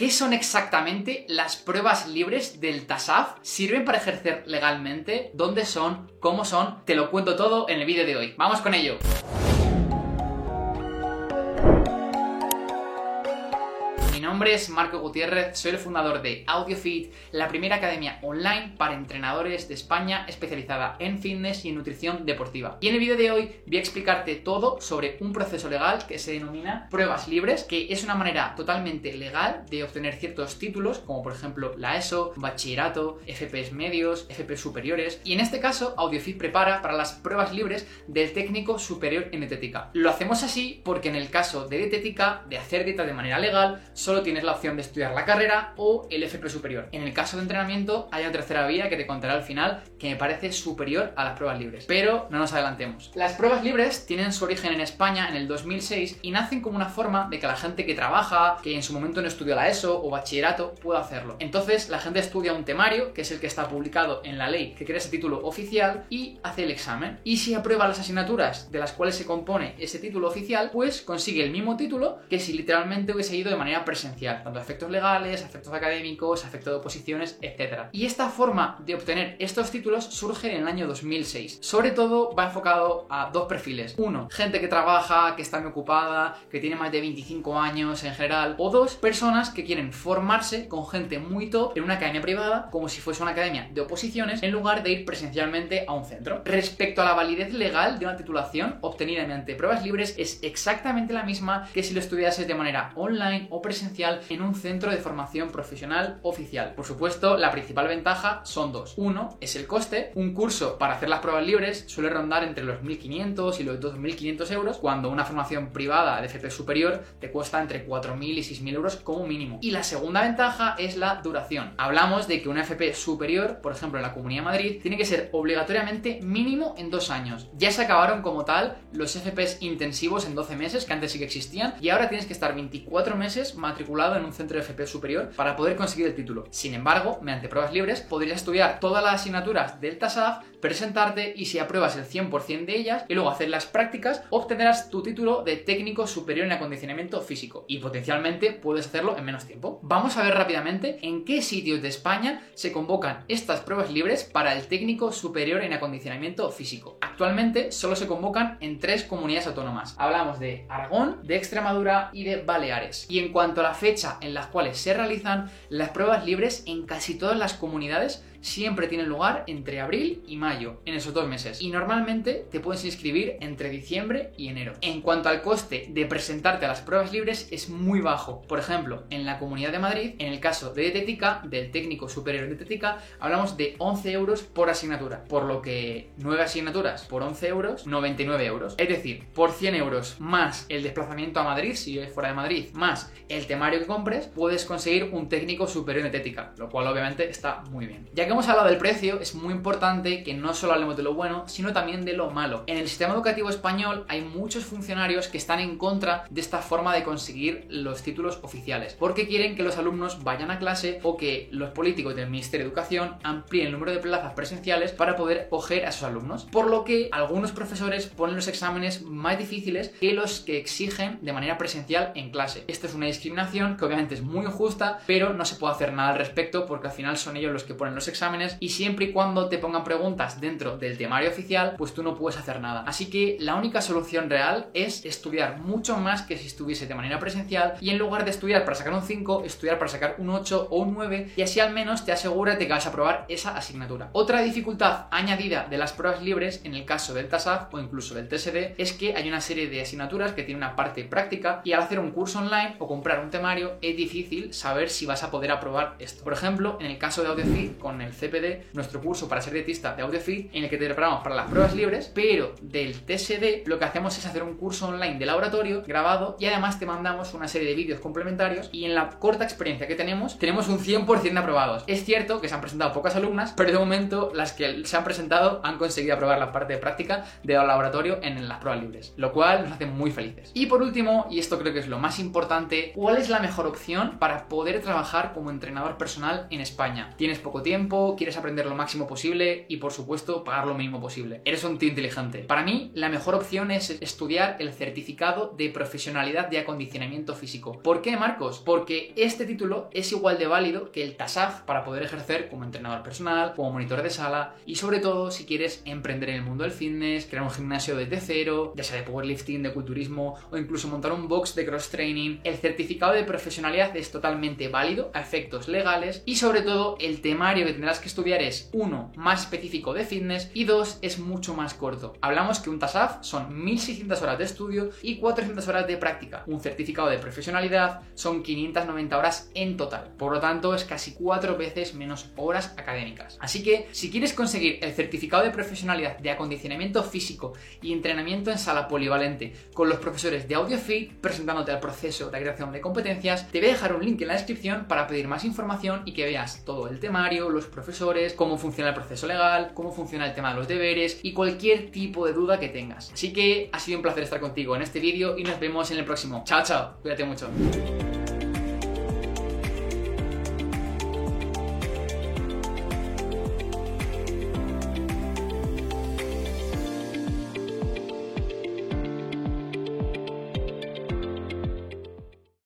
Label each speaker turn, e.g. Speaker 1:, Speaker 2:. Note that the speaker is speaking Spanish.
Speaker 1: ¿Qué son exactamente las pruebas libres del TASAF? ¿Sirven para ejercer legalmente? ¿Dónde son? ¿Cómo son? Te lo cuento todo en el vídeo de hoy. ¡Vamos con ello! Nombre es Marco Gutiérrez, soy el fundador de AudioFit, la primera academia online para entrenadores de España especializada en fitness y en nutrición deportiva. Y en el vídeo de hoy voy a explicarte todo sobre un proceso legal que se denomina pruebas libres, que es una manera totalmente legal de obtener ciertos títulos, como por ejemplo la ESO, bachillerato, FPs medios, FPs superiores. Y en este caso, AudioFit prepara para las pruebas libres del técnico superior en dietética. Lo hacemos así porque en el caso de dietética, de hacer dieta de manera legal, solo tiene tienes la opción de estudiar la carrera o el FP superior. En el caso de entrenamiento hay una tercera vía que te contaré al final que me parece superior a las pruebas libres. Pero no nos adelantemos. Las pruebas libres tienen su origen en España en el 2006 y nacen como una forma de que la gente que trabaja, que en su momento no estudió la ESO o bachillerato, pueda hacerlo. Entonces la gente estudia un temario, que es el que está publicado en la ley que crea ese título oficial, y hace el examen. Y si aprueba las asignaturas de las cuales se compone ese título oficial, pues consigue el mismo título que si literalmente hubiese ido de manera presencial tanto efectos legales, efectos académicos, efectos de oposiciones, etc. Y esta forma de obtener estos títulos surge en el año 2006. Sobre todo va enfocado a dos perfiles. Uno, gente que trabaja, que está muy ocupada, que tiene más de 25 años en general. O dos, personas que quieren formarse con gente muy top en una academia privada, como si fuese una academia de oposiciones, en lugar de ir presencialmente a un centro. Respecto a la validez legal de una titulación obtenida mediante pruebas libres, es exactamente la misma que si lo estudiases de manera online o presencial en un centro de formación profesional oficial. Por supuesto, la principal ventaja son dos. Uno es el coste. Un curso para hacer las pruebas libres suele rondar entre los 1.500 y los 2.500 euros, cuando una formación privada de FP superior te cuesta entre 4.000 y 6.000 euros como mínimo. Y la segunda ventaja es la duración. Hablamos de que una FP superior, por ejemplo en la Comunidad Madrid, tiene que ser obligatoriamente mínimo en dos años. Ya se acabaron como tal los FPs intensivos en 12 meses, que antes sí que existían, y ahora tienes que estar 24 meses matriculado en un centro de FP superior para poder conseguir el título. Sin embargo, mediante pruebas libres podrías estudiar todas las asignaturas del TASAF, presentarte y si apruebas el 100% de ellas y luego hacer las prácticas, obtendrás tu título de técnico superior en acondicionamiento físico y potencialmente puedes hacerlo en menos tiempo. Vamos a ver rápidamente en qué sitios de España se convocan estas pruebas libres para el técnico superior en acondicionamiento físico. Actualmente solo se convocan en tres comunidades autónomas. Hablamos de Aragón, de Extremadura y de Baleares. Y en cuanto a la fecha en las cuales se realizan las pruebas libres en casi todas las comunidades siempre tienen lugar entre abril y mayo, en esos dos meses. Y normalmente te puedes inscribir entre diciembre y enero. En cuanto al coste de presentarte a las pruebas libres, es muy bajo. Por ejemplo, en la Comunidad de Madrid, en el caso de dietética, del técnico superior de dietética, hablamos de 11 euros por asignatura. Por lo que 9 asignaturas por 11 euros, 99 euros. Es decir, por 100 euros más el desplazamiento a Madrid, si es fuera de Madrid, más el temario que compres, puedes conseguir un técnico superior de dietética, lo cual obviamente está muy bien. Ya hemos hablado del precio, es muy importante que no solo hablemos de lo bueno, sino también de lo malo. En el sistema educativo español hay muchos funcionarios que están en contra de esta forma de conseguir los títulos oficiales, porque quieren que los alumnos vayan a clase o que los políticos del Ministerio de Educación amplíen el número de plazas presenciales para poder coger a esos alumnos. Por lo que algunos profesores ponen los exámenes más difíciles que los que exigen de manera presencial en clase. Esto es una discriminación que obviamente es muy injusta, pero no se puede hacer nada al respecto porque al final son ellos los que ponen los exámenes y siempre y cuando te pongan preguntas dentro del temario oficial, pues tú no puedes hacer nada. Así que la única solución real es estudiar mucho más que si estuviese de manera presencial y en lugar de estudiar para sacar un 5, estudiar para sacar un 8 o un 9 y así al menos te asegura de que vas a aprobar esa asignatura. Otra dificultad añadida de las pruebas libres en el caso del TASAF o incluso del TSD es que hay una serie de asignaturas que tienen una parte práctica y al hacer un curso online o comprar un temario es difícil saber si vas a poder aprobar esto. Por ejemplo, en el caso de AudioFit con el CPD, nuestro curso para ser dietista de AudioFit, en el que te preparamos para las pruebas libres, pero del TSD lo que hacemos es hacer un curso online de laboratorio grabado y además te mandamos una serie de vídeos complementarios y en la corta experiencia que tenemos, tenemos un 100% de aprobados. Es cierto que se han presentado pocas alumnas, pero de momento las que se han presentado han conseguido aprobar la parte de práctica de laboratorio en las pruebas libres, lo cual nos hace muy felices. Y por último, y esto creo que es lo más importante, ¿cuál es la mejor opción para poder trabajar como entrenador personal en España? Tienes poco tiempo, quieres aprender lo máximo posible y por supuesto pagar lo mínimo posible. Eres un tío inteligente. Para mí, la mejor opción es estudiar el certificado de profesionalidad de acondicionamiento físico. ¿Por qué, Marcos? Porque este título es igual de válido que el TASAF para poder ejercer como entrenador personal, como monitor de sala y sobre todo si quieres emprender en el mundo del fitness, crear un gimnasio desde cero, ya sea de powerlifting, de culturismo o incluso montar un box de cross training. El certificado de profesionalidad es totalmente válido a efectos legales y sobre todo el temario que tendrás que estudiar es uno más específico de fitness y dos es mucho más corto. Hablamos que un TASAF son 1600 horas de estudio y 400 horas de práctica. Un certificado de profesionalidad son 590 horas en total. Por lo tanto, es casi cuatro veces menos horas académicas. Así que, si quieres conseguir el certificado de profesionalidad de acondicionamiento físico y entrenamiento en sala polivalente con los profesores de AudioFit presentándote al proceso de creación de competencias, te voy a dejar un link en la descripción para pedir más información y que veas todo el temario, los profesores, cómo funciona el proceso legal, cómo funciona el tema de los deberes y cualquier tipo de duda que tengas. Así que ha sido un placer estar contigo en este vídeo y nos vemos en el próximo. Chao, chao. Cuídate mucho.